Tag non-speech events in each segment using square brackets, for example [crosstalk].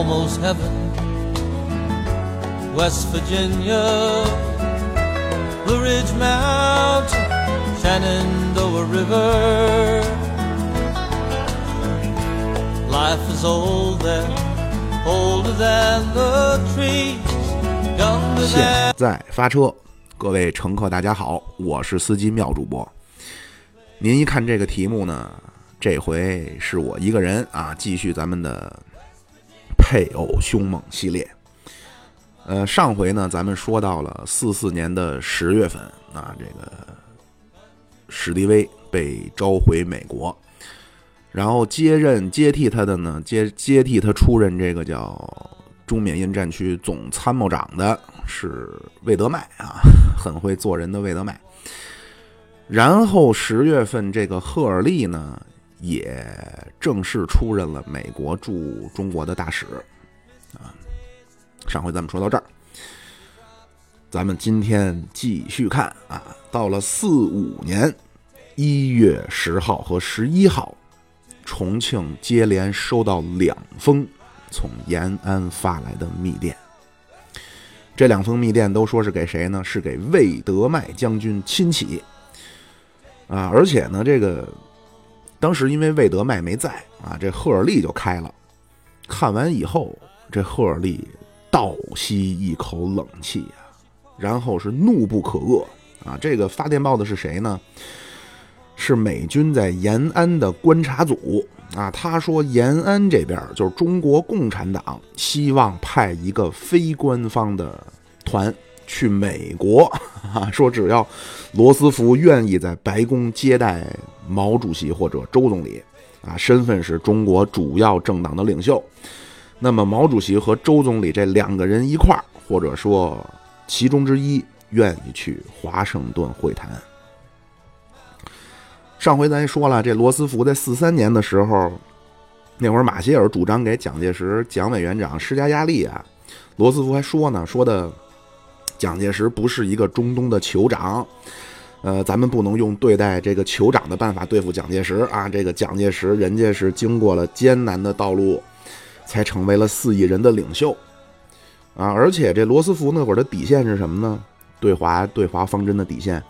almost heaven. West Virginia, Blue Ridge Mountain, Shenandoah River. Life is old there, older than the trees, younger 现 than 在发车，各位乘客大家好，我是司机妙主播。您一看这个题目呢，这回是我一个人啊，继续咱们的配偶凶猛系列。呃，上回呢，咱们说到了四四年的十月份啊，这个史迪威被召回美国，然后接任接替他的呢，接接替他出任这个叫中缅印战区总参谋长的是魏德迈啊，[laughs] 很会做人的魏德迈。然后十月份，这个赫尔利呢也正式出任了美国驻中国的大使啊。上回咱们说到这儿，咱们今天继续看啊，到了四五年一月十号和十一号，重庆接连收到两封从延安发来的密电。这两封密电都说是给谁呢？是给魏德迈将军亲启啊！而且呢，这个当时因为魏德迈没在啊，这赫尔利就开了。看完以后，这赫尔利倒吸一口冷气呀、然后是怒不可遏啊！这个发电报的是谁呢？是美军在延安的观察组啊。他说，延安这边就是中国共产党希望派一个非官方的团去美国 [laughs] 啊，说只要罗斯福愿意在白宫接待毛主席或者周总理啊，身份是中国主要政党的领袖，那么毛主席和周总理这两个人一块儿，或者说其中之一愿意去华盛顿会谈。上回咱说了，这罗斯福在四三年的时候，那会儿马歇尔主张给蒋介石蒋委员长施加压力啊，罗斯福还说呢，说的蒋介石不是一个中东的酋长，呃，咱们不能用对待这个酋长的办法对付蒋介石啊，这个蒋介石人家是经过了艰难的道路，才成为了四亿人的领袖啊，而且这罗斯福那会儿的底线是什么呢？对华对华方针的底线。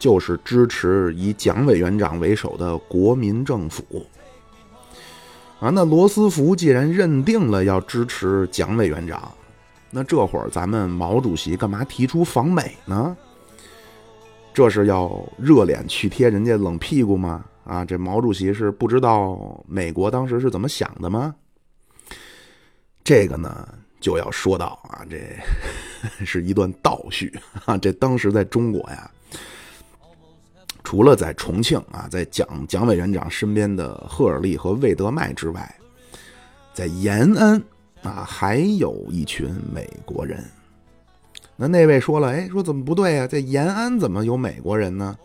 就是支持以蒋委员长为首的国民政府啊。那罗斯福既然认定了要支持蒋委员长，那这会儿咱们毛主席干嘛提出访美呢？这是要热脸去贴人家冷屁股吗？啊，这毛主席是不知道美国当时是怎么想的吗？这个呢，就要说到啊，这 [laughs] 是一段倒叙啊。这当时在中国呀。除了在重庆啊，在蒋蒋委员长身边的赫尔利和魏德迈之外，在延安啊，还有一群美国人。那那位说了，哎，说怎么不对啊？在延安怎么有美国人呢？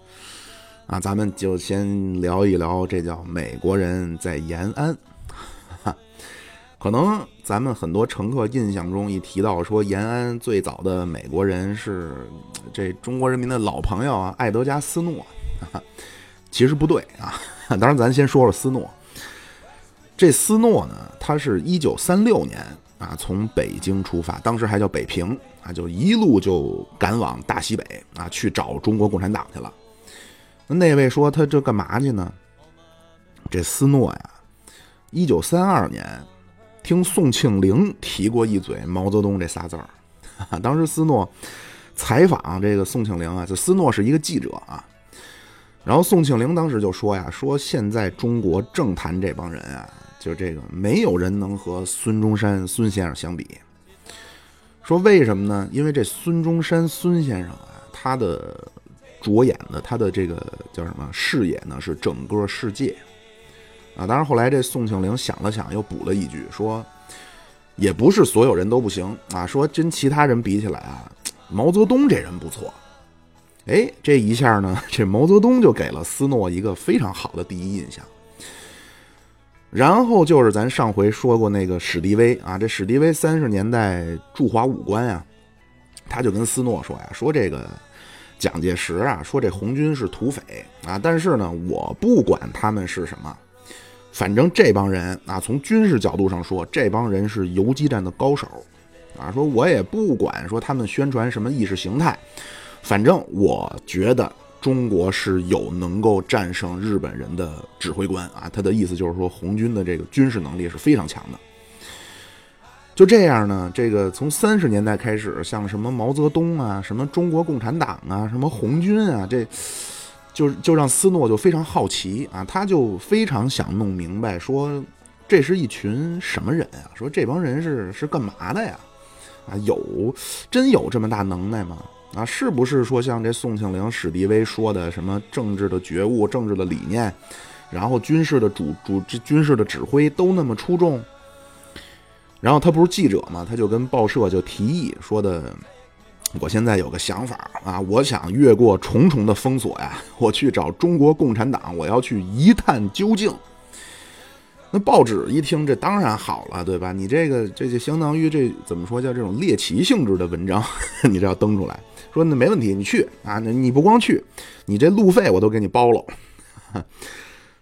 啊，咱们就先聊一聊，这叫美国人在延安。[laughs] 可能咱们很多乘客印象中一提到说延安最早的美国人是这中国人民的老朋友啊，爱德加斯诺。[laughs] 其实不对啊，当然咱先说说斯诺。这斯诺呢，他是一九三六年啊从北京出发，当时还叫北平啊，就一路就赶往大西北啊去找中国共产党去了。那那位说他这干嘛去呢？这斯诺呀，一九三二年听宋庆龄提过一嘴毛泽东这仨字儿，[laughs] 当时斯诺采访这个宋庆龄啊，就斯诺是一个记者啊。然后宋庆龄当时就说呀：“说现在中国政坛这帮人啊，就这个没有人能和孙中山孙先生相比。说为什么呢？因为这孙中山孙先生啊，他的着眼的他的这个叫什么视野呢？是整个世界啊。当然后来这宋庆龄想了想，又补了一句说，也不是所有人都不行啊。说跟其他人比起来啊，毛泽东这人不错。”哎，这一下呢，这毛泽东就给了斯诺一个非常好的第一印象。然后就是咱上回说过那个史迪威啊，这史迪威三十年代驻华武官呀，他就跟斯诺说呀，说这个蒋介石啊，说这红军是土匪啊，但是呢，我不管他们是什么，反正这帮人啊，从军事角度上说，这帮人是游击战的高手啊。说我也不管说他们宣传什么意识形态，反正我觉得中国是有能够战胜日本人的指挥官啊。他的意思就是说，红军的这个军事能力是非常强的。就这样呢，这个从三十年代开始，像什么毛泽东啊，什么中国共产党啊，什么红军啊，这。就就让斯诺就非常好奇啊，他就非常想弄明白，说这是一群什么人啊？说这帮人是是干嘛的呀？啊，有真有这么大能耐吗？啊，是不是说像这宋庆龄、史迪威说的什么政治的觉悟、政治的理念，然后军事的主主军事的指挥都那么出众？然后他不是记者嘛，他就跟报社就提议说的。我现在有个想法啊，我想越过重重的封锁呀，我去找中国共产党，我要去一探究竟。那报纸一听，这当然好了，对吧？你这个这就相当于这怎么说叫这种猎奇性质的文章，[laughs] 你这要登出来，说那没问题，你去啊，那你不光去，你这路费我都给你包了。[laughs]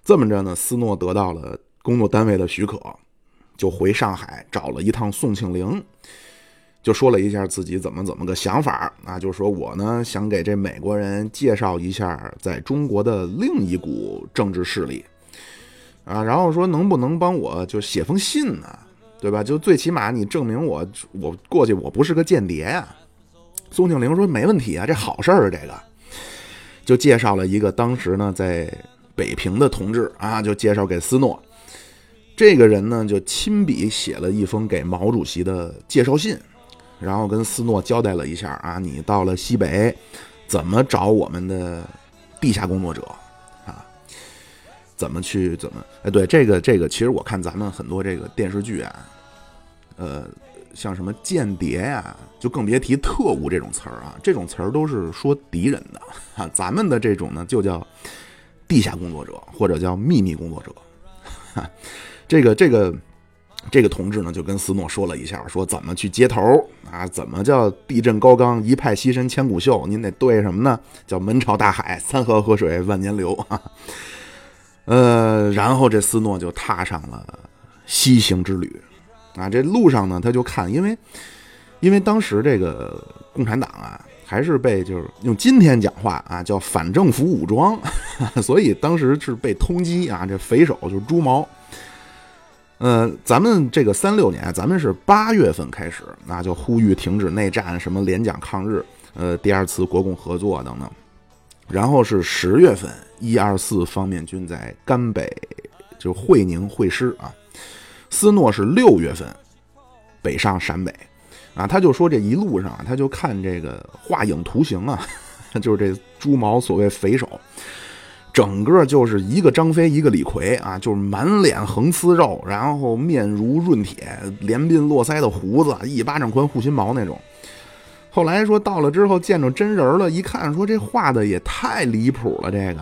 这么着呢，斯诺得到了工作单位的许可，就回上海找了一趟宋庆龄。就说了一下自己怎么怎么个想法啊，就说我呢想给这美国人介绍一下在中国的另一股政治势力啊，然后说能不能帮我就写封信呢，对吧？就最起码你证明我我过去我不是个间谍呀。宋庆龄说没问题啊，这好事儿，这个就介绍了一个当时呢在北平的同志啊，就介绍给斯诺，这个人呢就亲笔写了一封给毛主席的介绍信。然后跟斯诺交代了一下啊，你到了西北，怎么找我们的地下工作者？怎么去怎么？哎，对这个这个，其实我看咱们很多这个电视剧啊，呃，像什么间谍呀，就更别提特务这种词儿啊，这种词儿都是说敌人的啊。咱们的这种呢，就叫地下工作者或者叫秘密工作者。这个这个。这个同志呢，就跟斯诺说了一下，说怎么去接头啊？怎么叫地震高刚，一派西山千古秀？您得对什么呢？叫门朝大海，三河河水万年流啊！[laughs] 呃，然后这斯诺就踏上了西行之旅啊。这路上呢，他就看，因为因为当时这个共产党啊，还是被就是用今天讲话啊，叫反政府武装，[laughs] 所以当时是被通缉啊。这匪首就是朱毛。呃，咱们这个三六年，咱们是八月份开始，那就呼吁停止内战，什么联蒋抗日，呃，第二次国共合作等等。然后是十月份，一二四方面军在甘北就会宁会师啊。斯诺是六月份北上陕北，啊，他就说这一路上啊，他就看这个画影图形啊，[laughs] 就是这朱毛所谓匪首。整个就是一个张飞，一个李逵啊，就是满脸横丝肉，然后面如润铁，连鬓络腮的胡子，一巴掌宽护心毛那种。后来说到了之后见着真人了，一看说这画的也太离谱了，这个。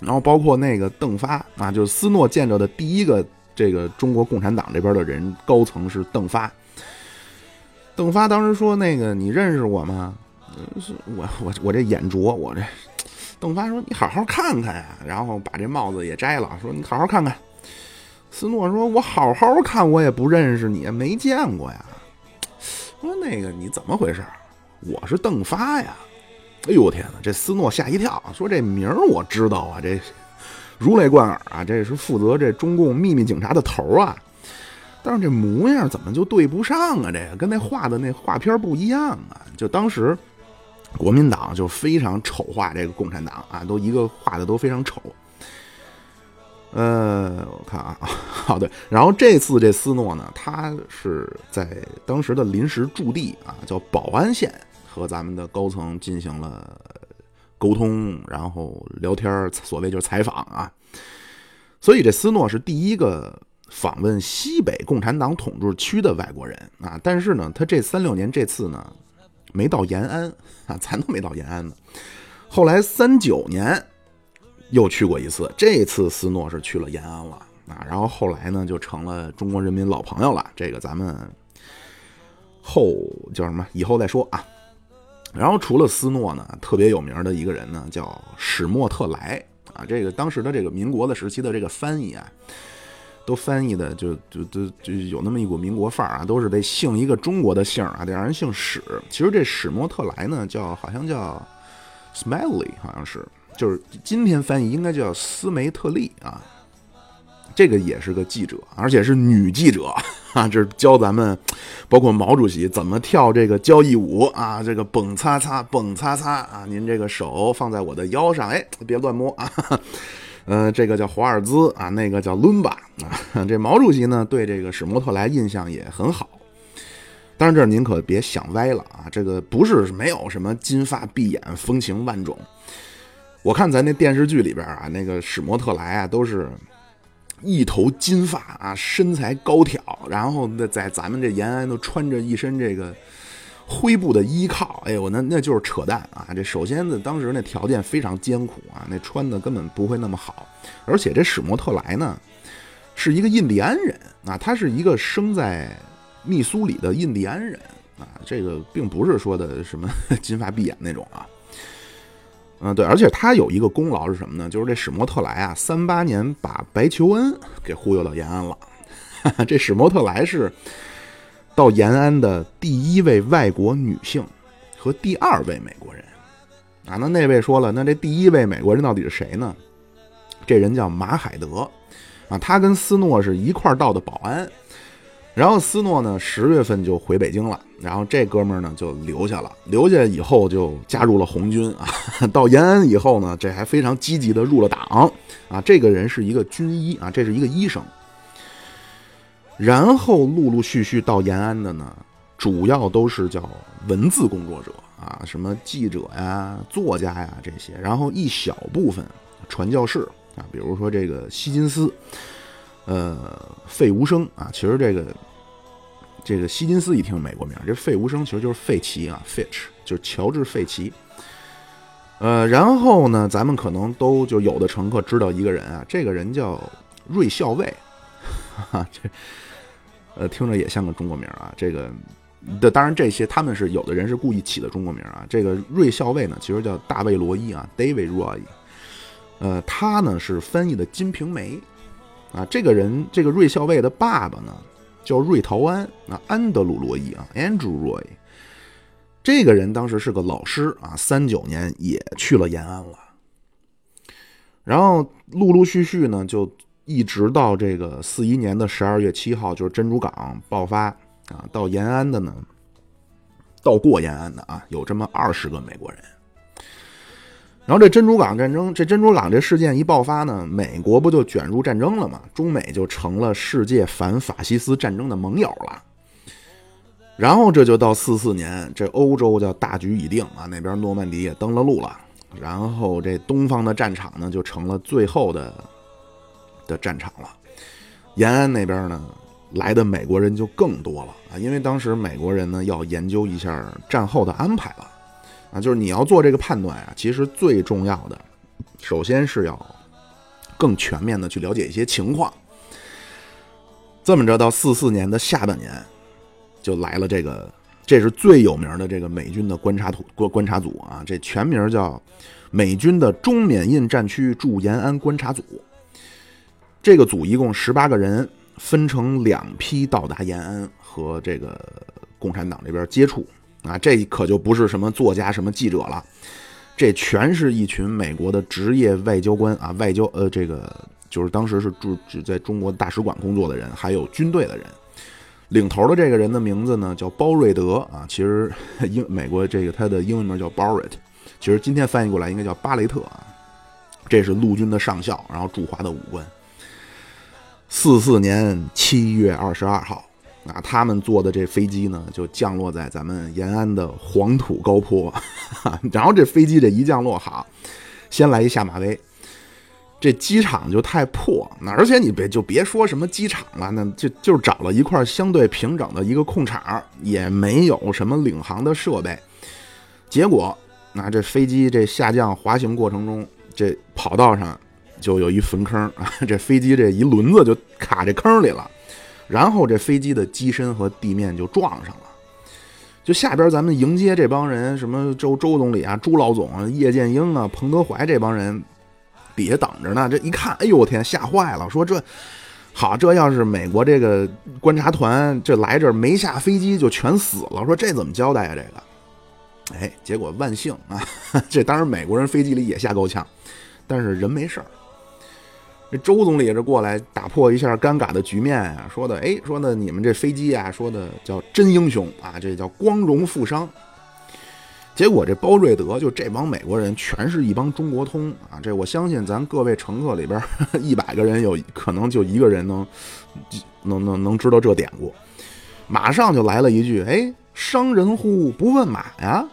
然后包括那个邓发啊，就是斯诺见着的第一个这个中国共产党这边的人高层是邓发。邓发当时说：“那个你认识我吗？嗯是我我我这眼拙，我这。”邓发说：“你好好看看呀，然后把这帽子也摘了。说你好好看看。”斯诺说：“我好好看，我也不认识你，没见过呀。”说：“那个你怎么回事？我是邓发呀！”哎呦我天哪！这斯诺吓一跳，说：“这名儿我知道啊，这如雷贯耳啊，这是负责这中共秘密警察的头啊。但是这模样怎么就对不上啊？这个跟那画的那画片不一样啊！就当时。”国民党就非常丑化这个共产党啊，都一个画的都非常丑。呃，我看啊，[laughs] 好的。然后这次这斯诺呢，他是在当时的临时驻地啊，叫保安县，和咱们的高层进行了沟通，然后聊天，所谓就是采访啊。所以这斯诺是第一个访问西北共产党统治区的外国人啊。但是呢，他这三六年这次呢。没到延安啊，咱都没到延安呢。后来三九年又去过一次，这次斯诺是去了延安了啊。然后后来呢，就成了中国人民老朋友了。这个咱们后叫什么？以后再说啊。然后除了斯诺呢，特别有名的一个人呢，叫史莫特莱啊。这个当时的这个民国的时期的这个翻译啊，都翻译的就就就就有那么一股民国范儿啊，都是得姓一个中国的姓啊，得让人姓史。其实这史摩特莱呢，叫好像叫 Smiley，好像是，就是今天翻译应该叫斯梅特利啊。这个也是个记者，而且是女记者啊！[laughs] 这是教咱们，包括毛主席怎么跳这个交谊舞啊！这个蹦擦擦，蹦擦擦啊！您这个手放在我的腰上，哎，别乱摸啊！嗯，[laughs] 这个叫华尔兹啊，那个叫伦巴啊。[laughs] 这毛主席呢，对这个史摩特莱印象也很好。当然，这您可别想歪了啊！这个不是没有什么金发碧眼、风情万种。我看咱那电视剧里边啊，那个史摩特莱啊，都是。一头金发啊，身材高挑，然后那在咱们这延安都穿着一身这个灰布的衣靠，哎呦，那那就是扯淡啊！这首先呢，当时那条件非常艰苦啊，那穿的根本不会那么好，而且这史摩特莱呢是一个印第安人啊，他是一个生在密苏里的印第安人啊，这个并不是说的什么 [laughs] 金发碧眼那种啊。嗯，对，而且他有一个功劳是什么呢？就是这史摩特莱啊，三八年把白求恩给忽悠到延安了。[laughs] 这史摩特莱是到延安的第一位外国女性和第二位美国人啊。那那位说了，那这第一位美国人到底是谁呢？这人叫马海德啊，他跟斯诺是一块到的保安。然后斯诺呢，十月份就回北京了。然后这哥们儿呢就留下了，留下以后就加入了红军啊。[laughs] 到延安以后呢，这还非常积极的入了党啊。这个人是一个军医啊，这是一个医生。然后陆陆续续到延安的呢，主要都是叫文字工作者啊，什么记者呀、作家呀这些。然后一小部分传教士啊，比如说这个希金斯。呃，费无声啊，其实这个这个希金斯一听美国名，这费无声其实就是费奇啊，Fitch 就是乔治费奇。呃，然后呢，咱们可能都就有的乘客知道一个人啊，这个人叫瑞校尉，哈 [laughs] 哈，这呃听着也像个中国名啊。这个的当然这些他们是有的人是故意起的中国名啊。这个瑞校尉呢，其实叫大卫罗伊啊，David Roy。呃，他呢是翻译的《金瓶梅》。啊，这个人，这个瑞校尉的爸爸呢，叫瑞陶安啊，安德鲁·罗伊啊，Andrew Roy。这个人当时是个老师啊，三九年也去了延安了。然后陆陆续续呢，就一直到这个四一年的十二月七号，就是珍珠港爆发啊，到延安的呢，到过延安的啊，有这么二十个美国人。然后这珍珠港战争，这珍珠港这事件一爆发呢，美国不就卷入战争了吗？中美就成了世界反法西斯战争的盟友了。然后这就到四四年，这欧洲叫大局已定啊，那边诺曼底也登了陆了。然后这东方的战场呢，就成了最后的的战场了。延安那边呢，来的美国人就更多了啊，因为当时美国人呢要研究一下战后的安排了。啊，就是你要做这个判断啊，其实最重要的，首先是要更全面的去了解一些情况。这么着，到四四年的下半年，就来了这个，这是最有名的这个美军的观察图观观察组啊，这全名叫美军的中缅印战区驻延安观察组。这个组一共十八个人，分成两批到达延安和这个共产党这边接触。啊，这可就不是什么作家、什么记者了，这全是一群美国的职业外交官啊，外交呃，这个就是当时是驻只在中国大使馆工作的人，还有军队的人。领头的这个人的名字呢叫包瑞德啊，其实英美国这个他的英文名叫 Barrett，其实今天翻译过来应该叫巴雷特啊。这是陆军的上校，然后驻华的武官。四四年七月二十二号。啊，他们坐的这飞机呢，就降落在咱们延安的黄土高坡，[laughs] 然后这飞机这一降落，好，先来一下马威，这机场就太破，那而且你别就别说什么机场了，那就就找了一块相对平整的一个空场，也没有什么领航的设备，结果那这飞机这下降滑行过程中，这跑道上就有一坟坑啊，[laughs] 这飞机这一轮子就卡这坑里了。然后这飞机的机身和地面就撞上了，就下边咱们迎接这帮人，什么周周总理啊、朱老总啊、叶剑英啊、彭德怀这帮人，底下等着呢。这一看，哎呦我天，吓坏了，说这好，这要是美国这个观察团这来这儿没下飞机就全死了，说这怎么交代啊？这个，哎，结果万幸啊，[laughs] 这当然美国人飞机里也吓够呛，但是人没事儿。这周总理这过来打破一下尴尬的局面啊，说的哎，说的你们这飞机啊，说的叫真英雄啊，这叫光荣负伤。结果这包瑞德就这帮美国人全是一帮中国通啊，这我相信咱各位乘客里边 [laughs] 一百个人有可能就一个人能能能能知道这典故，马上就来了一句哎，伤人乎不问马呀，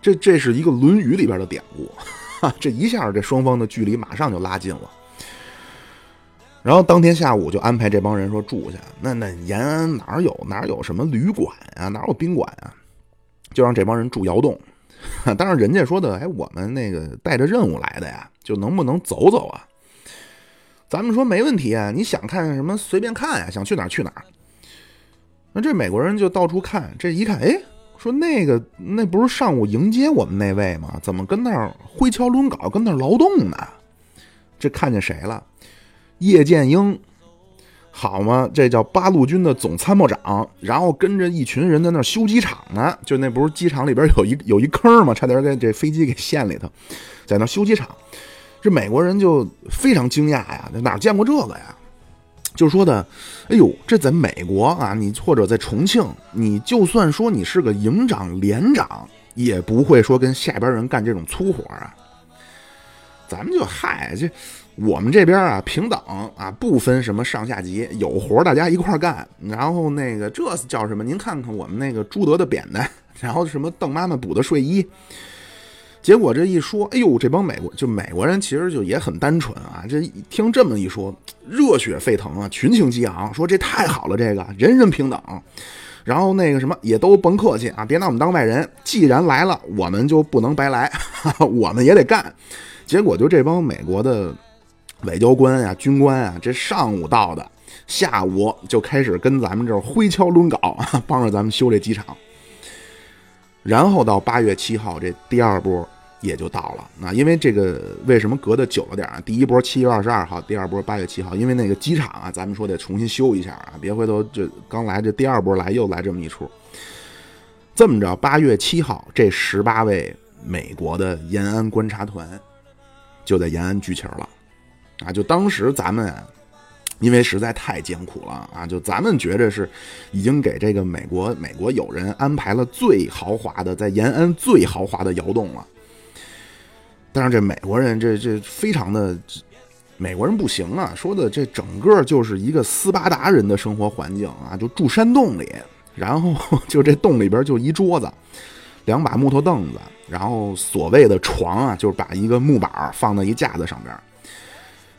这这是一个《论语》里边的典故，[laughs] 这一下这双方的距离马上就拉近了。然后当天下午就安排这帮人说住下，那那延安哪有哪有什么旅馆啊，哪有宾馆啊，就让这帮人住窑洞。[laughs] 但是人家说的，哎，我们那个带着任务来的呀，就能不能走走啊？咱们说没问题啊，你想看什么随便看呀，想去哪儿去哪儿。那这美国人就到处看，这一看，哎，说那个那不是上午迎接我们那位吗？怎么跟那儿挥锹抡镐，跟那儿劳动呢？这看见谁了？叶剑英，好吗？这叫八路军的总参谋长，然后跟着一群人在那修机场呢。就那不是机场里边有一有一坑吗？差点给这飞机给陷里头，在那修机场。这美国人就非常惊讶呀，哪见过这个呀？就说的，哎呦，这在美国啊，你或者在重庆，你就算说你是个营长、连长，也不会说跟下边人干这种粗活啊。咱们就嗨这。我们这边啊，平等啊，不分什么上下级，有活大家一块干。然后那个这叫什么？您看看我们那个朱德的扁担，然后什么邓妈妈补的睡衣。[laughs] 结果这一说，哎呦，这帮美国就美国人其实就也很单纯啊。这听这么一说，热血沸腾啊，群情激昂，说这太好了，这个人人平等。然后那个什么也都甭客气啊，别拿我们当外人。既然来了，我们就不能白来，[laughs] 我们也得干。结果就这帮美国的。外交官呀，军官啊，这上午到的，下午就开始跟咱们这儿挥锹抡镐，[laughs] 帮着咱们修这机场。然后到八月七号，这第二波也就到了。那因为这个为什么隔的久了点啊？第一波七月二十二号，第二波八月七号，因为那个机场啊，咱们说得重新修一下啊，别回头这刚来这第二波来又来这么一出。这么着，八月七号，这十八位美国的延安观察团就在延安聚齐了。啊，就当时咱们，因为实在太艰苦了啊，就咱们觉着是已经给这个美国美国友人安排了最豪华的，在延安最豪华的窑洞了。但是这美国人这这非常的，美国人不行啊，说的这整个就是一个斯巴达人的生活环境啊，就住山洞里，然后 [laughs] 就这洞里边就一桌子，两把木头凳子，然后所谓的床啊，就是把一个木板放在一架子上边。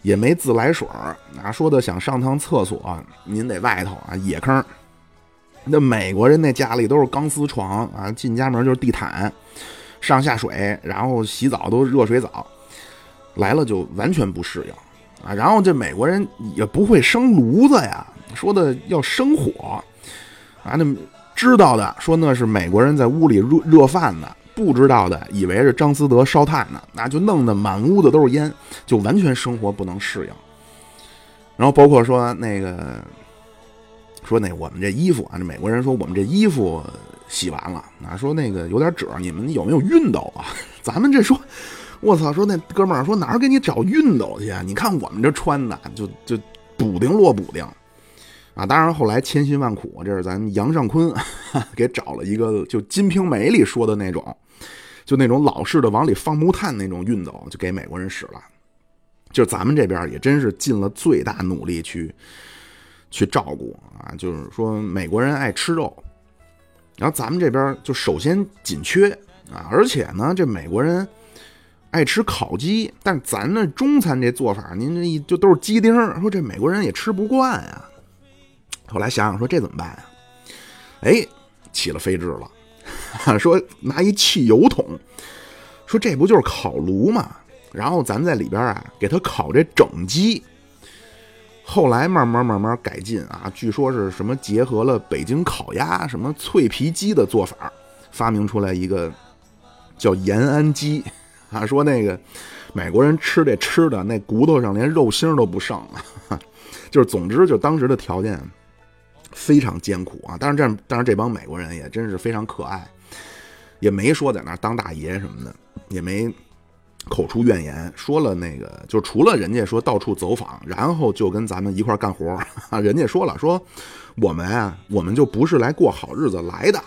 也没自来水儿，啊，说的想上趟厕所，您得外头啊，野坑。那美国人那家里都是钢丝床啊，进家门就是地毯，上下水，然后洗澡都热水澡，来了就完全不适应啊。然后这美国人也不会生炉子呀，说的要生火啊，那知道的说那是美国人在屋里热热饭呢。不知道的以为是张思德烧炭呢，那就弄得满屋子都是烟，就完全生活不能适应。然后包括说那个，说那我们这衣服啊，这美国人说我们这衣服洗完了，啊，说那个有点褶，你们有没有熨斗啊？咱们这说，我操，说那哥们儿说哪儿给你找熨斗去啊？你看我们这穿的就就补丁落补丁。啊，当然后来千辛万苦，这是咱杨尚昆 [laughs] 给找了一个，就《金瓶梅》里说的那种。就那种老式的往里放木炭那种熨斗，就给美国人使了。就咱们这边也真是尽了最大努力去去照顾啊。就是说美国人爱吃肉，然后咱们这边就首先紧缺啊，而且呢，这美国人爱吃烤鸡，但咱那中餐这做法，您这一就都是鸡丁，说这美国人也吃不惯呀。后来想想说这怎么办呀？哎，起了飞智了。[laughs] 说拿一汽油桶，说这不就是烤炉吗？然后咱在里边啊，给它烤这整鸡。后来慢慢慢慢改进啊，据说是什么结合了北京烤鸭、什么脆皮鸡的做法，发明出来一个叫延安鸡啊。说那个美国人吃这吃的，那骨头上连肉星都不剩了。[laughs] 就是总之，就当时的条件非常艰苦啊。但是这，但是这帮美国人也真是非常可爱，也没说在那当大爷什么的，也没口出怨言。说了那个，就除了人家说到处走访，然后就跟咱们一块干活啊。[laughs] 人家说了，说我们啊，我们就不是来过好日子来的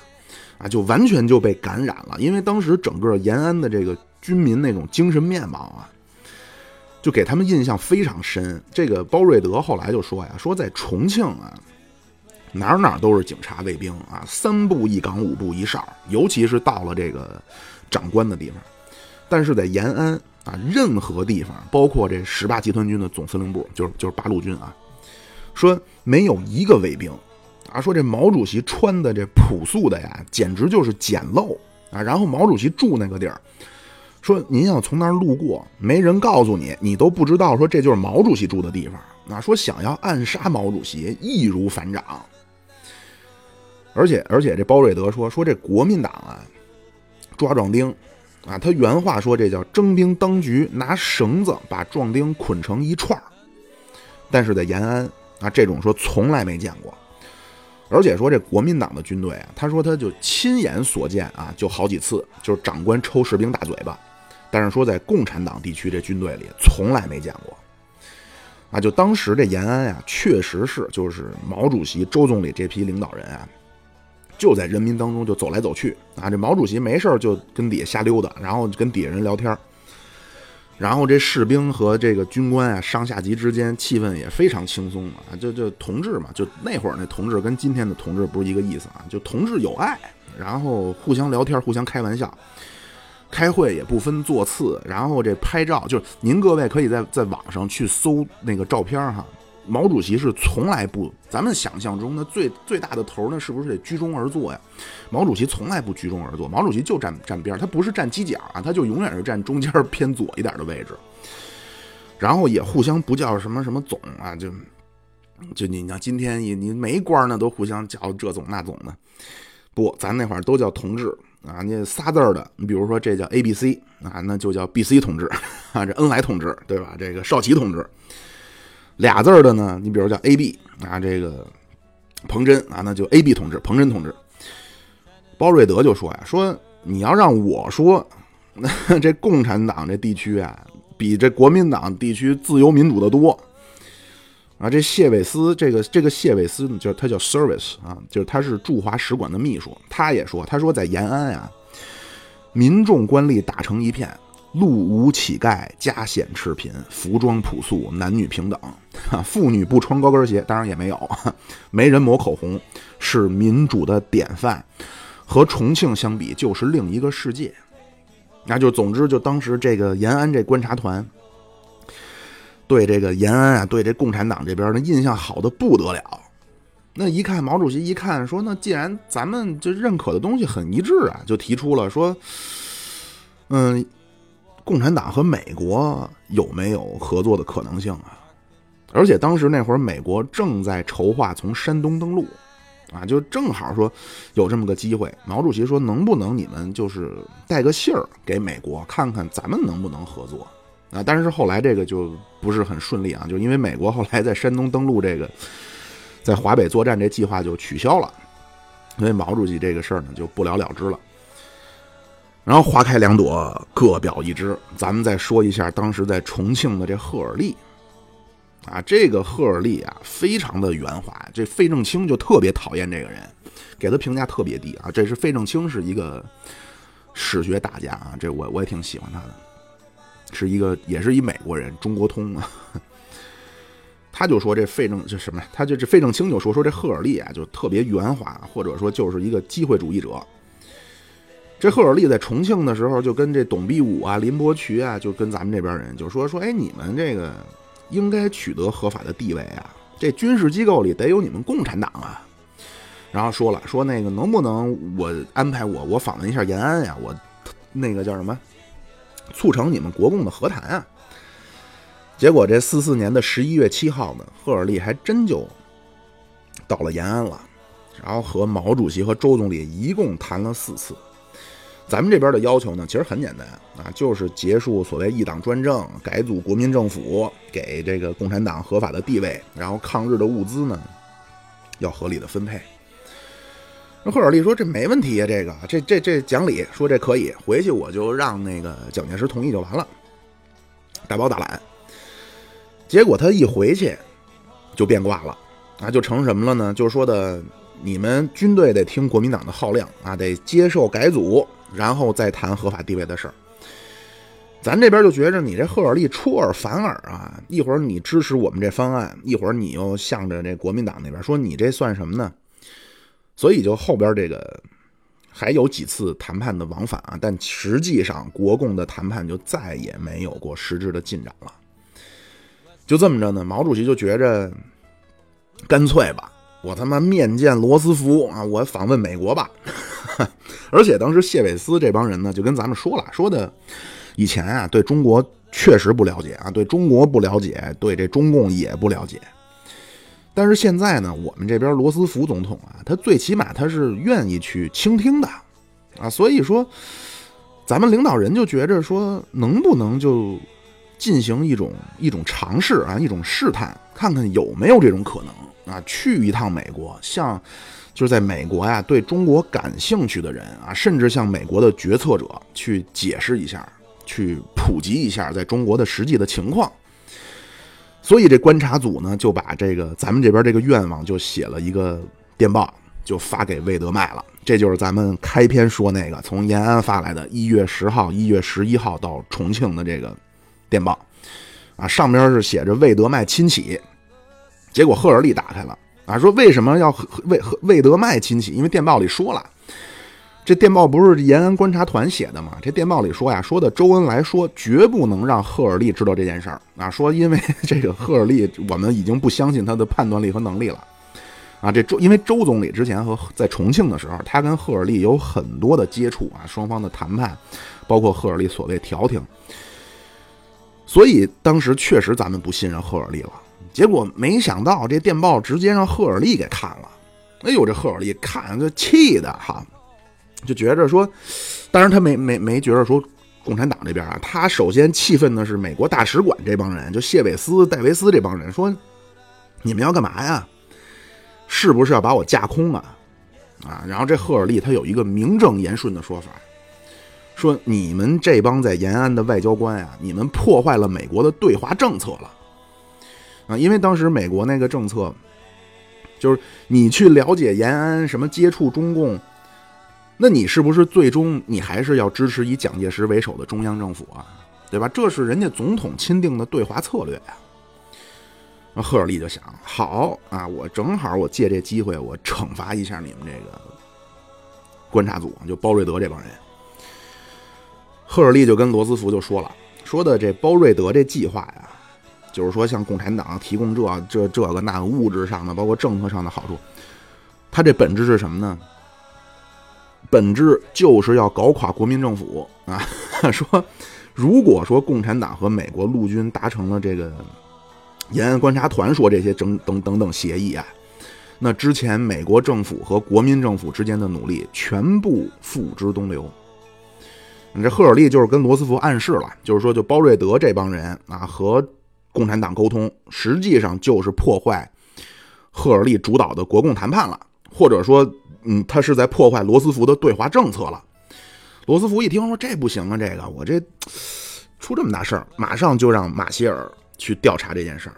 啊，就完全就被感染了。因为当时整个延安的这个军民那种精神面貌啊。就给他们印象非常深。这个包瑞德后来就说呀：“说在重庆啊，哪哪都是警察卫兵啊，三步一岗，五步一哨。尤其是到了这个长官的地方，但是在延安啊，任何地方，包括这十八集团军的总司令部，就是就是八路军啊，说没有一个卫兵啊。说这毛主席穿的这朴素的呀，简直就是简陋啊。然后毛主席住那个地儿。”说您要从那儿路过，没人告诉你，你都不知道。说这就是毛主席住的地方。啊，说想要暗杀毛主席，易如反掌。而且，而且这包瑞德说，说这国民党啊，抓壮丁，啊，他原话说这叫征兵当局，拿绳子把壮丁捆成一串儿。但是在延安啊，这种说从来没见过。而且说这国民党的军队啊，他说他就亲眼所见啊，就好几次，就是长官抽士兵大嘴巴。但是说在共产党地区这军队里从来没见过，啊，就当时这延安啊，确实是就是毛主席、周总理这批领导人啊，就在人民当中就走来走去啊。这毛主席没事就跟底下瞎溜达，然后跟底下人聊天然后这士兵和这个军官啊，上下级之间气氛也非常轻松啊。就就同志嘛，就那会儿那同志跟今天的同志不是一个意思啊，就同志友爱，然后互相聊天，互相开玩笑。开会也不分座次，然后这拍照就是您各位可以在在网上去搜那个照片哈。毛主席是从来不，咱们想象中的最最大的头呢，是不是得居中而坐呀？毛主席从来不居中而坐，毛主席就站站边他不是站犄角啊，他就永远是站中间偏左一点的位置。然后也互相不叫什么什么总啊，就就你像今天你你没官呢，都互相叫这总那总的。不，咱那会儿都叫同志。啊，那仨字儿的，你比如说这叫 A B C 啊，那就叫 B C 同志啊，这恩来同志对吧？这个少奇同志，俩字儿的呢，你比如叫 A B 啊，这个彭真啊，那就 A B 同志，彭真同志。包瑞德就说呀，说你要让我说，那 [laughs] 这共产党这地区啊，比这国民党地区自由民主的多。啊，这谢伟思，这个这个谢伟思呢，就是他叫 Service 啊，就是他是驻华使馆的秘书。他也说，他说在延安呀，民众官吏打成一片，路无乞丐，家显赤贫，服装朴素，男女平等，妇女不穿高跟鞋，当然也没有，[laughs] 没人抹口红，是民主的典范。和重庆相比，就是另一个世界。那就总之，就当时这个延安这观察团。对这个延安啊，对这共产党这边的印象好的不得了。那一看毛主席一看说，那既然咱们就认可的东西很一致啊，就提出了说，嗯，共产党和美国有没有合作的可能性啊？而且当时那会儿美国正在筹划从山东登陆，啊，就正好说有这么个机会。毛主席说，能不能你们就是带个信儿给美国，看看咱们能不能合作？啊，但是后来这个就不是很顺利啊，就因为美国后来在山东登陆这个，在华北作战这计划就取消了，所以毛主席这个事儿呢就不了了之了。然后花开两朵，各表一枝。咱们再说一下当时在重庆的这赫尔利，啊，这个赫尔利啊非常的圆滑，这费正清就特别讨厌这个人，给他评价特别低啊。这是费正清是一个史学大家啊，这我我也挺喜欢他的。是一个，也是一美国人，中国通啊。[laughs] 他就说这费正这什么，他就这费正清就说说这赫尔利啊，就特别圆滑，或者说就是一个机会主义者。这赫尔利在重庆的时候，就跟这董必武啊、林伯渠啊，就跟咱们这边人就说说，哎，你们这个应该取得合法的地位啊，这军事机构里得有你们共产党啊。然后说了说那个能不能我安排我我访问一下延安呀？我那个叫什么？促成你们国共的和谈啊！结果这四四年的十一月七号呢，赫尔利还真就到了延安了，然后和毛主席和周总理一共谈了四次。咱们这边的要求呢，其实很简单啊，就是结束所谓一党专政，改组国民政府，给这个共产党合法的地位，然后抗日的物资呢要合理的分配。那赫尔利说这没问题呀，这个这这这讲理，说这可以，回去我就让那个蒋介石同意就完了，大包大揽。结果他一回去就变卦了啊，就成什么了呢？就是说的你们军队得听国民党的号令啊，得接受改组。然后再谈合法地位的事儿，咱这边就觉着你这赫尔利出尔反尔啊！一会儿你支持我们这方案，一会儿你又向着这国民党那边说你这算什么呢？所以就后边这个还有几次谈判的往返啊，但实际上国共的谈判就再也没有过实质的进展了。就这么着呢，毛主席就觉着干脆吧。我他妈面见罗斯福啊！我访问美国吧，[laughs] 而且当时谢伟思这帮人呢，就跟咱们说了，说的以前啊，对中国确实不了解啊，对中国不了解，对这中共也不了解。但是现在呢，我们这边罗斯福总统啊，他最起码他是愿意去倾听的啊，所以说咱们领导人就觉着说，能不能就进行一种一种尝试啊，一种试探，看看有没有这种可能。啊，去一趟美国，像就是在美国呀，对中国感兴趣的人啊，甚至向美国的决策者去解释一下，去普及一下在中国的实际的情况。所以这观察组呢，就把这个咱们这边这个愿望就写了一个电报，就发给魏德迈了。这就是咱们开篇说那个从延安发来的，一月十号、一月十一号到重庆的这个电报啊，上边是写着魏德迈亲启。结果赫尔利打开了啊，说为什么要魏魏德迈亲戚？因为电报里说了，这电报不是延安观察团写的吗？这电报里说呀，说的周恩来说绝不能让赫尔利知道这件事儿啊，说因为 [laughs] 这个赫尔利，我们已经不相信他的判断力和能力了啊。这周因为周总理之前和在重庆的时候，他跟赫尔利有很多的接触啊，双方的谈判，包括赫尔利所谓调停，所以当时确实咱们不信任赫尔利了。结果没想到，这电报直接让赫尔利给看了。哎呦，这赫尔利看就气的哈，就觉着说，当然他没没没觉着说共产党这边啊，他首先气愤的是美国大使馆这帮人，就谢韦斯、戴维斯这帮人，说你们要干嘛呀？是不是要把我架空啊？啊！然后这赫尔利他有一个名正言顺的说法，说你们这帮在延安的外交官呀，你们破坏了美国的对华政策了。啊，因为当时美国那个政策，就是你去了解延安，什么接触中共，那你是不是最终你还是要支持以蒋介石为首的中央政府啊？对吧？这是人家总统钦定的对华策略呀。那赫尔利就想，好啊，我正好我借这机会，我惩罚一下你们这个观察组，就包瑞德这帮人。赫尔利就跟罗斯福就说了，说的这包瑞德这计划呀。就是说，像共产党提供这这这个那个物质上的，包括政策上的好处，它这本质是什么呢？本质就是要搞垮国民政府啊！[laughs] 说，如果说共产党和美国陆军达成了这个延安观察团说这些等等等等协议啊，那之前美国政府和国民政府之间的努力全部付之东流。你这赫尔利就是跟罗斯福暗示了，就是说，就包瑞德这帮人啊和。共产党沟通实际上就是破坏赫尔利主导的国共谈判了，或者说，嗯，他是在破坏罗斯福的对华政策了。罗斯福一听说这不行啊，这个我这出这么大事儿，马上就让马歇尔去调查这件事儿。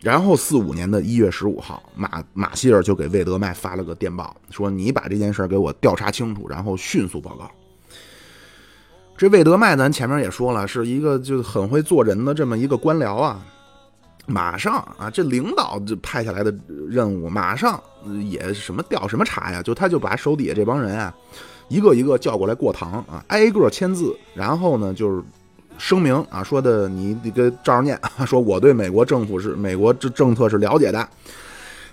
然后四五年的一月十五号，马马歇尔就给魏德迈发了个电报，说你把这件事儿给我调查清楚，然后迅速报告。这魏德迈，咱前面也说了，是一个就很会做人的这么一个官僚啊。马上啊，这领导就派下来的任务，马上也什么调什么查呀？就他就把手底下这帮人啊，一个一个叫过来过堂啊，挨个签字，然后呢就是声明啊，说的你你跟照着念，[laughs] 说我对美国政府是美国这政策是了解的，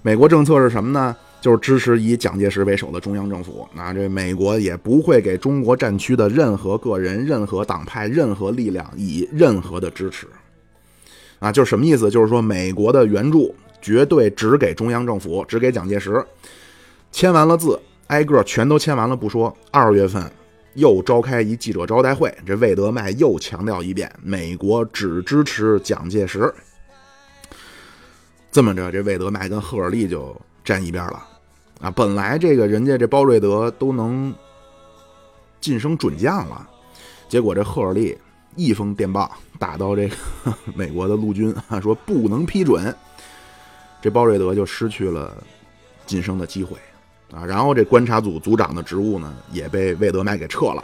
美国政策是什么呢？就是支持以蒋介石为首的中央政府，啊，这美国也不会给中国战区的任何个人、任何党派、任何力量以任何的支持，啊，就是什么意思？就是说美国的援助绝对只给中央政府，只给蒋介石。签完了字，挨个全都签完了不说。二月份，又召开一记者招待会，这魏德迈又强调一遍，美国只支持蒋介石。这么着，这魏德迈跟赫尔利就站一边了。啊，本来这个人家这包瑞德都能晋升准将了，结果这赫尔利一封电报打到这个 [laughs] 美国的陆军啊，说不能批准，这包瑞德就失去了晋升的机会。啊，然后这观察组组长的职务呢，也被魏德迈给撤了。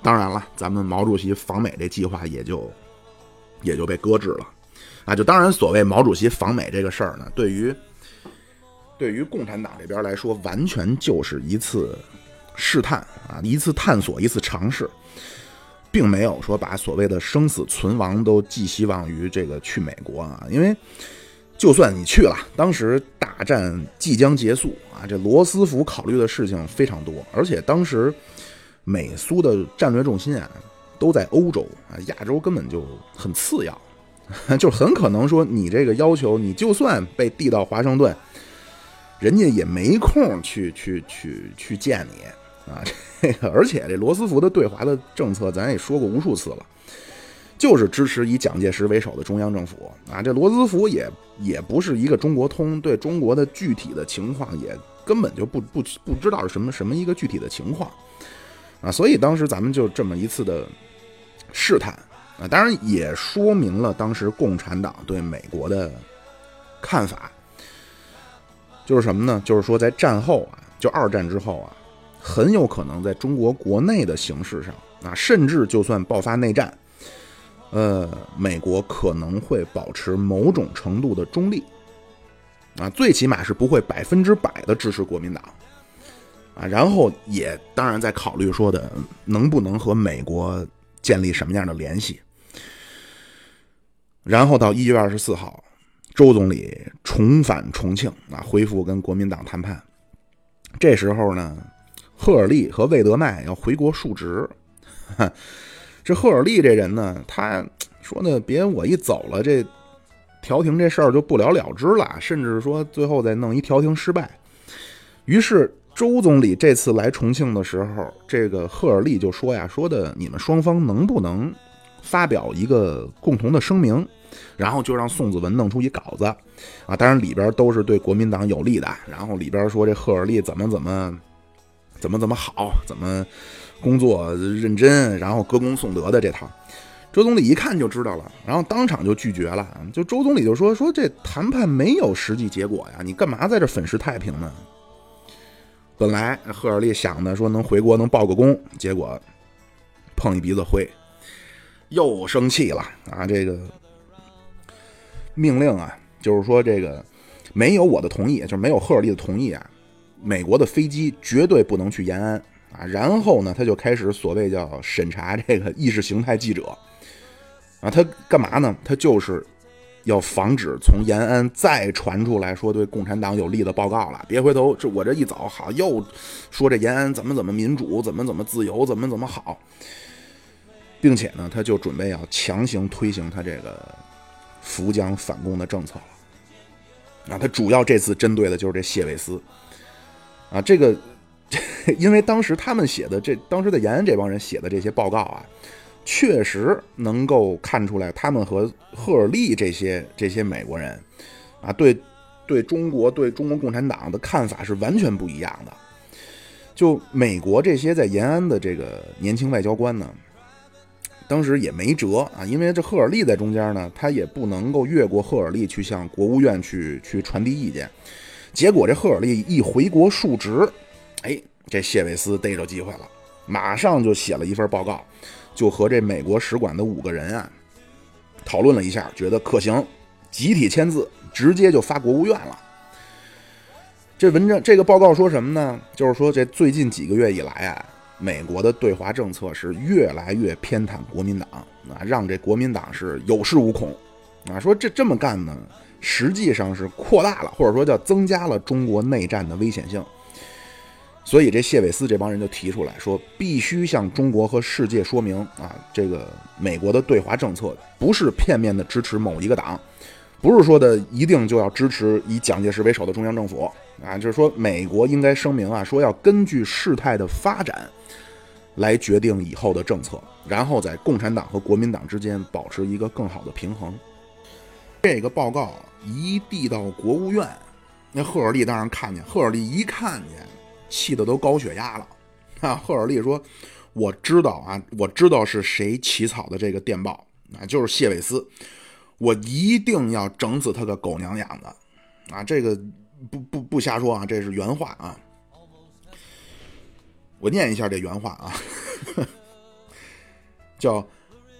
当然了，咱们毛主席访美这计划也就也就被搁置了。啊，就当然所谓毛主席访美这个事儿呢，对于对于共产党这边来说，完全就是一次试探啊，一次探索，一次尝试，并没有说把所谓的生死存亡都寄希望于这个去美国啊，因为。就算你去了，当时大战即将结束啊，这罗斯福考虑的事情非常多，而且当时美苏的战略重心啊都在欧洲啊，亚洲根本就很次要，[laughs] 就很可能说你这个要求，你就算被递到华盛顿，人家也没空去去去去见你啊。[laughs] 这个，而且这罗斯福的对华的政策，咱也说过无数次了。就是支持以蒋介石为首的中央政府啊，这罗斯福也也不是一个中国通，对中国的具体的情况也根本就不不不知道是什么什么一个具体的情况啊，所以当时咱们就这么一次的试探啊，当然也说明了当时共产党对美国的看法，就是什么呢？就是说在战后啊，就二战之后啊，很有可能在中国国内的形势上啊，甚至就算爆发内战。呃，美国可能会保持某种程度的中立，啊，最起码是不会百分之百的支持国民党，啊，然后也当然在考虑说的能不能和美国建立什么样的联系，然后到一月二十四号，周总理重返重庆啊，恢复跟国民党谈判，这时候呢，赫尔利和魏德迈要回国述职。[laughs] 这赫尔利这人呢，他说呢，别我一走了，这调停这事儿就不了了之了，甚至说最后再弄一调停失败。于是周总理这次来重庆的时候，这个赫尔利就说呀，说的你们双方能不能发表一个共同的声明，然后就让宋子文弄出一稿子啊，当然里边都是对国民党有利的，然后里边说这赫尔利怎么怎么怎么怎么好，怎么。工作认真，然后歌功颂德的这套，周总理一看就知道了，然后当场就拒绝了。就周总理就说：“说这谈判没有实际结果呀，你干嘛在这粉饰太平呢？”本来赫尔利想的说能回国能报个功，结果碰一鼻子灰，又生气了啊！这个命令啊，就是说这个没有我的同意，就是没有赫尔利的同意啊，美国的飞机绝对不能去延安。啊，然后呢，他就开始所谓叫审查这个意识形态记者，啊，他干嘛呢？他就是要防止从延安再传出来说对共产党有利的报告了。别回头，这我这一走，好又说这延安怎么怎么民主，怎么怎么自由，怎么怎么好，并且呢，他就准备要强行推行他这个扶江反共的政策了。啊，他主要这次针对的就是这谢伟思，啊，这个。[laughs] 因为当时他们写的这，当时的延安这帮人写的这些报告啊，确实能够看出来，他们和赫尔利这些这些美国人啊，对对中国对中国共产党的看法是完全不一样的。就美国这些在延安的这个年轻外交官呢，当时也没辙啊，因为这赫尔利在中间呢，他也不能够越过赫尔利去向国务院去去传递意见。结果这赫尔利一回国述职。哎，这谢维斯逮着机会了，马上就写了一份报告，就和这美国使馆的五个人啊讨论了一下，觉得可行，集体签字，直接就发国务院了。这文章这个报告说什么呢？就是说这最近几个月以来啊，美国的对华政策是越来越偏袒国民党啊，让这国民党是有恃无恐啊。说这这么干呢，实际上是扩大了，或者说叫增加了中国内战的危险性。所以这谢伟思这帮人就提出来说，必须向中国和世界说明啊，这个美国的对华政策不是片面的支持某一个党，不是说的一定就要支持以蒋介石为首的中央政府啊，就是说美国应该声明啊，说要根据事态的发展来决定以后的政策，然后在共产党和国民党之间保持一个更好的平衡。这个报告一递到国务院，那赫尔利当然看见，赫尔利一看见，气得都高血压了。啊，赫尔利说：“我知道啊，我知道是谁起草的这个电报，啊，就是谢韦斯，我一定要整死他个狗娘养的。”啊，这个不不不瞎说啊，这是原话啊。我念一下这原话啊，[laughs] 叫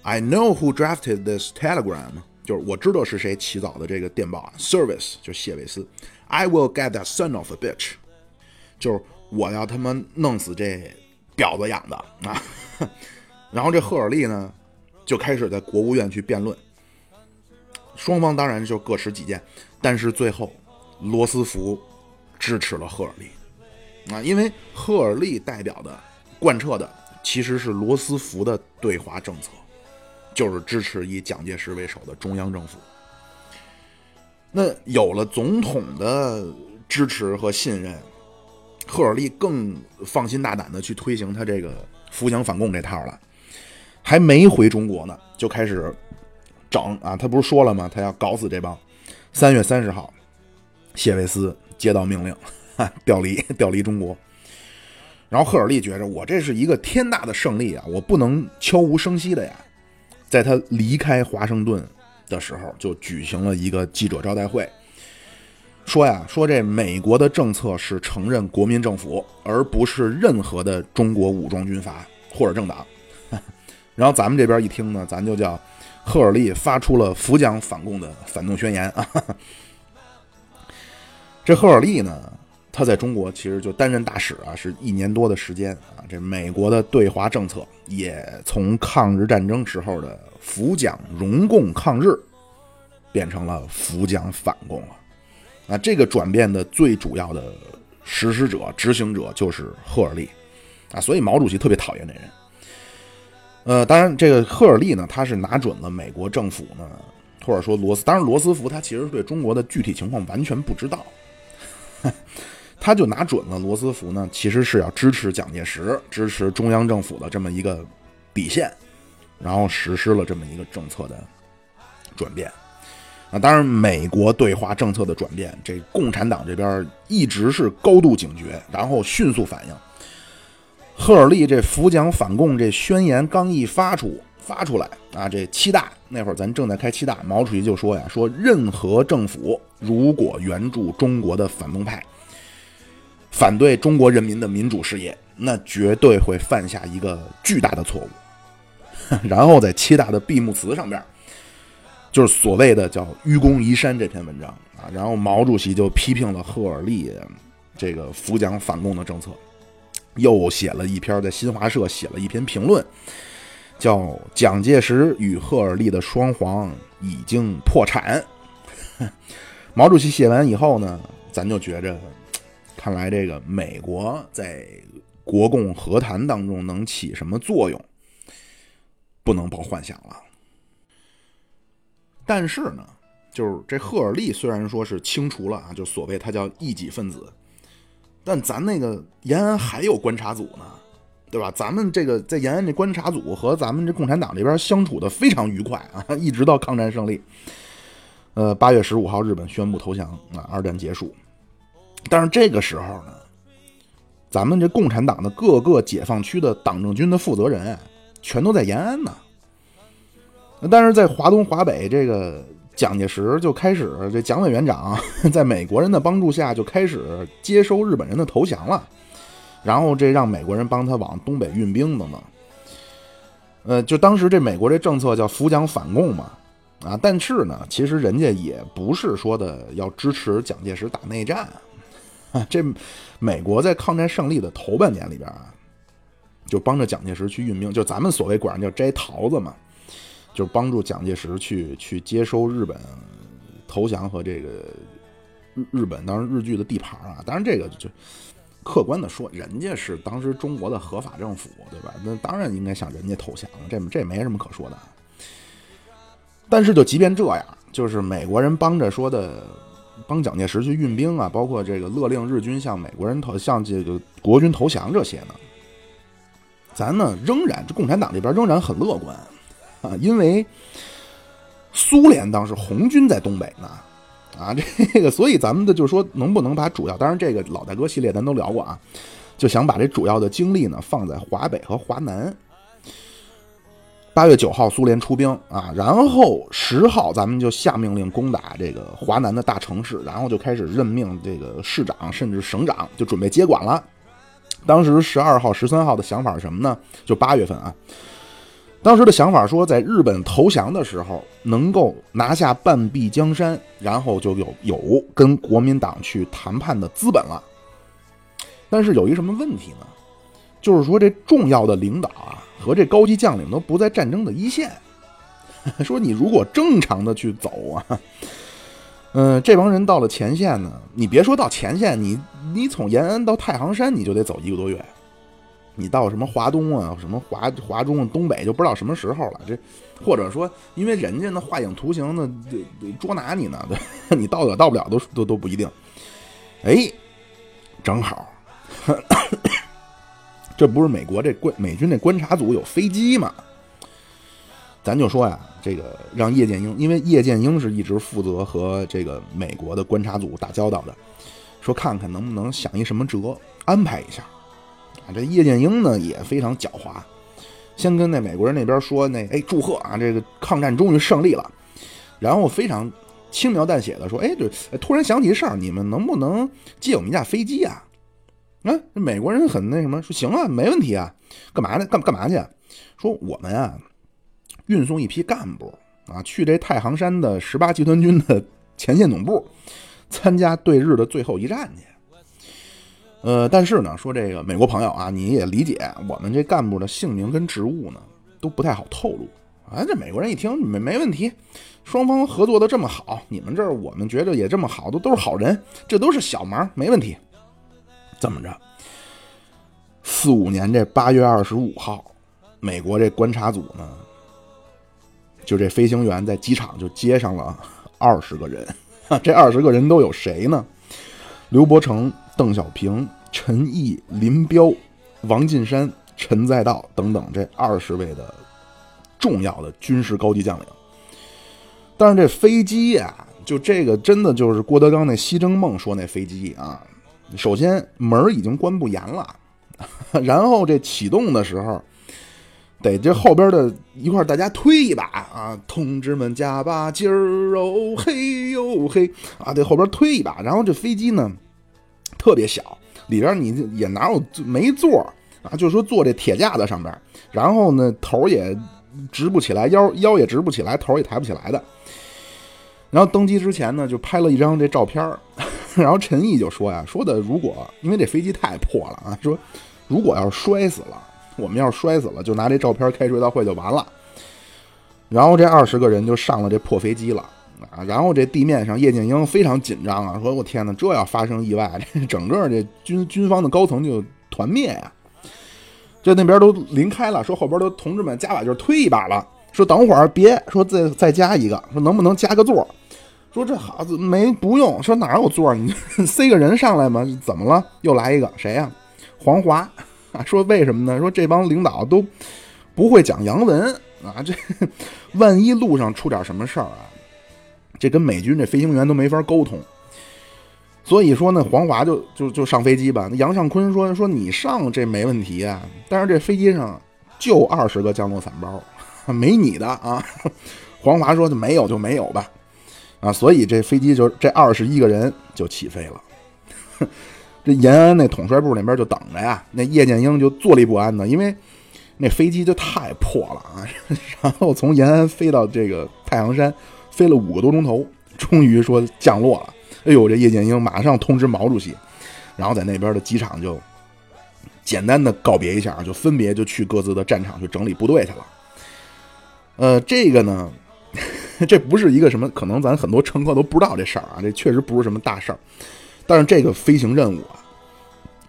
"I know who drafted this telegram"，就是我知道是谁起草的这个电报啊。Service 就谢韦斯，I will get that son of a bitch，就是我要他妈弄死这婊子养的啊。[laughs] 然后这赫尔利呢，就开始在国务院去辩论，双方当然就各持己见，但是最后罗斯福支持了赫尔利。啊，因为赫尔利代表的、贯彻的其实是罗斯福的对华政策，就是支持以蒋介石为首的中央政府。那有了总统的支持和信任，赫尔利更放心大胆的去推行他这个扶蒋反共这套了。还没回中国呢，就开始整啊！他不是说了吗？他要搞死这帮。三月三十号，谢维斯接到命令。[laughs] 调离，调离中国。然后赫尔利觉着，我这是一个天大的胜利啊，我不能悄无声息的呀。在他离开华盛顿的时候，就举行了一个记者招待会，说呀，说这美国的政策是承认国民政府，而不是任何的中国武装军阀或者政党。[laughs] 然后咱们这边一听呢，咱就叫赫尔利发出了扶蒋反共的反动宣言啊。这赫尔利呢？他在中国其实就担任大使啊，是一年多的时间啊。这美国的对华政策也从抗日战争时候的扶蒋荣共抗日，变成了扶蒋反共了。啊，这个转变的最主要的实施者、执行者就是赫尔利啊。所以毛主席特别讨厌这人。呃，当然，这个赫尔利呢，他是拿准了美国政府呢，或者说罗斯，当然罗斯福他其实对中国的具体情况完全不知道。[laughs] 他就拿准了罗斯福呢，其实是要支持蒋介石、支持中央政府的这么一个底线，然后实施了这么一个政策的转变。啊，当然，美国对华政策的转变，这共产党这边一直是高度警觉，然后迅速反应。赫尔利这扶蒋反共这宣言刚一发出发出来啊，这七大那会儿咱正在开七大，毛主席就说呀，说任何政府如果援助中国的反动派。反对中国人民的民主事业，那绝对会犯下一个巨大的错误。[laughs] 然后在七大的闭幕词上边，就是所谓的叫“愚公移山”这篇文章啊。然后毛主席就批评了赫尔利这个扶蒋反共的政策，又写了一篇在新华社写了一篇评论，叫《蒋介石与赫尔利的双簧已经破产》。[laughs] 毛主席写完以后呢，咱就觉着。看来这个美国在国共和谈当中能起什么作用，不能抱幻想了。但是呢，就是这赫尔利虽然说是清除了啊，就所谓他叫异己分子，但咱那个延安还有观察组呢，对吧？咱们这个在延安这观察组和咱们这共产党这边相处的非常愉快啊，一直到抗战胜利。呃，八月十五号，日本宣布投降啊，二战结束。但是这个时候呢，咱们这共产党的各个解放区的党政军的负责人，全都在延安呢。但是在华东、华北，这个蒋介石就开始，这蒋委员长 [laughs] 在美国人的帮助下就开始接收日本人的投降了，然后这让美国人帮他往东北运兵等等。呃，就当时这美国这政策叫扶蒋反共嘛，啊，但是呢，其实人家也不是说的要支持蒋介石打内战。[laughs] 这美国在抗战胜利的头半年里边啊，就帮着蒋介石去运兵，就咱们所谓管人叫摘桃子嘛，就帮助蒋介石去去接收日本投降和这个日日本当时日据的地盘啊。当然这个就客观的说，人家是当时中国的合法政府，对吧？那当然应该向人家投降，这这没什么可说的。但是就即便这样，就是美国人帮着说的。帮蒋介石去运兵啊，包括这个勒令日军向美国人投向这个国军投降这些呢，咱呢仍然这共产党这边仍然很乐观啊，因为苏联当时红军在东北呢，啊，这 [laughs] 个所以咱们的就是说能不能把主要，当然这个老大哥系列咱都聊过啊，就想把这主要的精力呢放在华北和华南。八月九号，苏联出兵啊，然后十号咱们就下命令攻打这个华南的大城市，然后就开始任命这个市长甚至省长，就准备接管了。当时十二号、十三号的想法是什么呢？就八月份啊，当时的想法说，在日本投降的时候能够拿下半壁江山，然后就有有跟国民党去谈判的资本了。但是有一什么问题呢？就是说这重要的领导啊。和这高级将领都不在战争的一线，[laughs] 说你如果正常的去走啊，嗯，这帮人到了前线呢，你别说到前线，你你从延安到太行山你就得走一个多月，你到什么华东啊，什么华华中、东北就不知道什么时候了。这或者说，因为人家那画影图形的捉拿你呢，对，[laughs] 你到了到不了都都都不一定。哎，正好。[coughs] 这不是美国这观美军那观察组有飞机吗？咱就说呀，这个让叶剑英，因为叶剑英是一直负责和这个美国的观察组打交道的，说看看能不能想一什么辙安排一下。啊，这叶剑英呢也非常狡猾，先跟那美国人那边说那哎祝贺啊，这个抗战终于胜利了，然后非常轻描淡写的说，哎，对，突然想起事儿，你们能不能借我们一架飞机啊？啊，这美国人很那什么，说行啊，没问题啊，干嘛呢？干干嘛去？说我们啊，运送一批干部啊，去这太行山的十八集团军的前线总部，参加对日的最后一战去。呃，但是呢，说这个美国朋友啊，你也理解，我们这干部的姓名跟职务呢，都不太好透露。啊，这美国人一听没没问题，双方合作的这么好，你们这儿我们觉着也这么好，都都是好人，这都是小忙，没问题。这么着，四五年这八月二十五号，美国这观察组呢，就这飞行员在机场就接上了二十个人。这二十个人都有谁呢？刘伯承、邓小平、陈毅、林彪、王近山、陈再道等等这二十位的重要的军事高级将领。但是这飞机呀，就这个真的就是郭德纲那《西征梦》说那飞机啊。首先门已经关不严了，[laughs] 然后这启动的时候，得这后边的一块大家推一把啊，同志们加把劲儿哦嘿哟嘿啊，得后边推一把。然后这飞机呢特别小，里边你也哪有没座啊？就说坐这铁架子上边，然后呢头也直不起来，腰腰也直不起来，头也抬不起来的。然后登机之前呢，就拍了一张这照片 [laughs] 然后陈毅就说呀，说的如果因为这飞机太破了啊，说如果要是摔死了，我们要是摔死了，就拿这照片开追悼会就完了。然后这二十个人就上了这破飞机了啊。然后这地面上叶剑英非常紧张啊，说我天哪，这要发生意外，这整个这军军方的高层就团灭呀。这那边都临开了，说后边都同志们加把劲推一把了，说等会儿别说再再加一个，说能不能加个座。说这好没不用，说哪有座你 [laughs] 塞个人上来吗？怎么了？又来一个谁呀？黄华啊？[laughs] 说为什么呢？说这帮领导都不会讲洋文啊，这 [laughs] 万一路上出点什么事儿啊，这跟美军这飞行员都没法沟通。所以说呢，黄华就就就上飞机吧。杨尚昆说说你上这没问题啊，但是这飞机上就二十个降落伞包，没你的啊。[laughs] 黄华说就没有就没有吧。啊，所以这飞机就这二十一个人就起飞了。[laughs] 这延安那统帅部那边就等着呀，那叶剑英就坐立不安的，因为那飞机就太破了啊。[laughs] 然后从延安飞到这个太行山，飞了五个多钟头，终于说降落了。哎呦，这叶剑英马上通知毛主席，然后在那边的机场就简单的告别一下，就分别就去各自的战场去整理部队去了。呃，这个呢。[laughs] 这不是一个什么，可能咱很多乘客都不知道这事儿啊，这确实不是什么大事儿。但是这个飞行任务啊，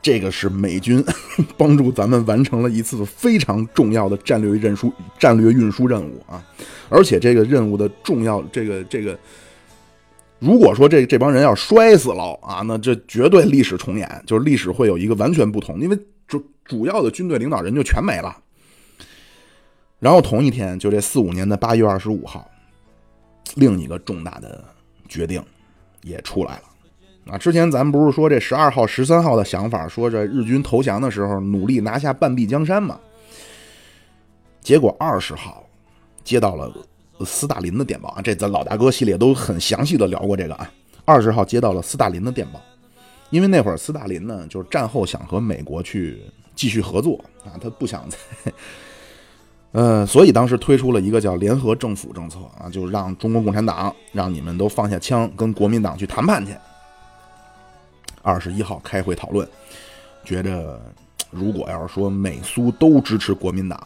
这个是美军 [laughs] 帮助咱们完成了一次非常重要的战略运输战略运输任务啊。而且这个任务的重要，这个这个，如果说这这帮人要摔死了啊，那这绝对历史重演，就是历史会有一个完全不同。因为主主要的军队领导人就全没了。然后同一天，就这四五年的八月二十五号，另一个重大的决定也出来了。啊，之前咱们不是说这十二号、十三号的想法，说这日军投降的时候努力拿下半壁江山嘛？结果二十号接到了斯大林的电报啊，这咱老大哥系列都很详细的聊过这个啊。二十号接到了斯大林的电报，因为那会儿斯大林呢，就是战后想和美国去继续合作啊，他不想再。[laughs] 呃，所以当时推出了一个叫联合政府政策啊，就让中国共产党让你们都放下枪，跟国民党去谈判去。二十一号开会讨论，觉着如果要是说美苏都支持国民党，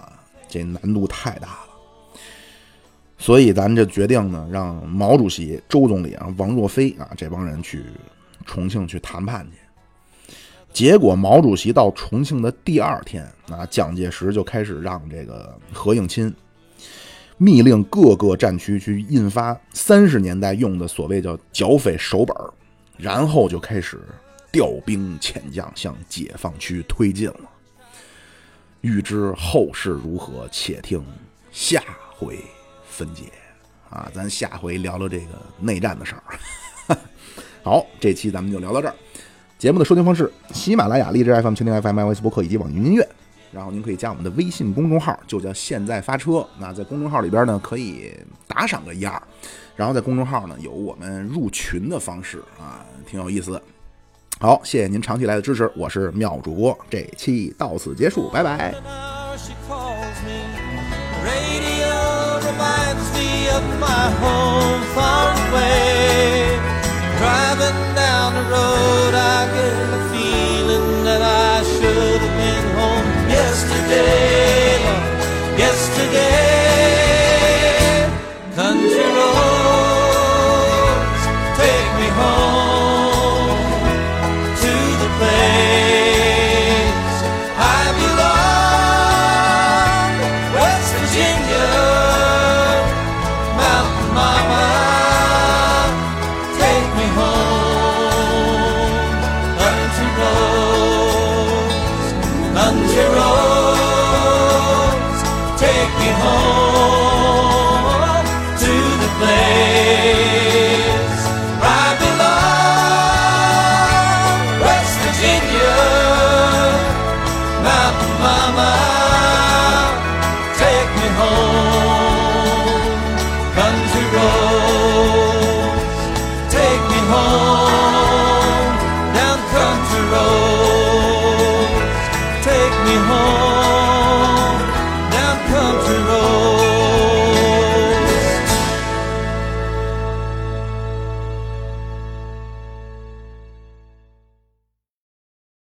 这难度太大了。所以咱这决定呢，让毛主席、周总理啊、王若飞啊这帮人去重庆去谈判去。结果，毛主席到重庆的第二天，啊，蒋介石就开始让这个何应钦密令各个战区去印发三十年代用的所谓叫剿匪手本然后就开始调兵遣将向解放区推进了。欲知后事如何，且听下回分解。啊，咱下回聊聊这个内战的事儿。[laughs] 好，这期咱们就聊到这儿。节目的收听方式：喜马拉雅、荔枝 FM、蜻蜓 FM、iOS 播客以及网易云音乐。然后您可以加我们的微信公众号，就叫“现在发车”。那在公众号里边呢，可以打赏个一二。然后在公众号呢，有我们入群的方式啊，挺有意思的。好，谢谢您长期来的支持，我是妙主播，这期到此结束，拜拜。my home far away. Driving down the road, I get the feeling that I should have been home yesterday.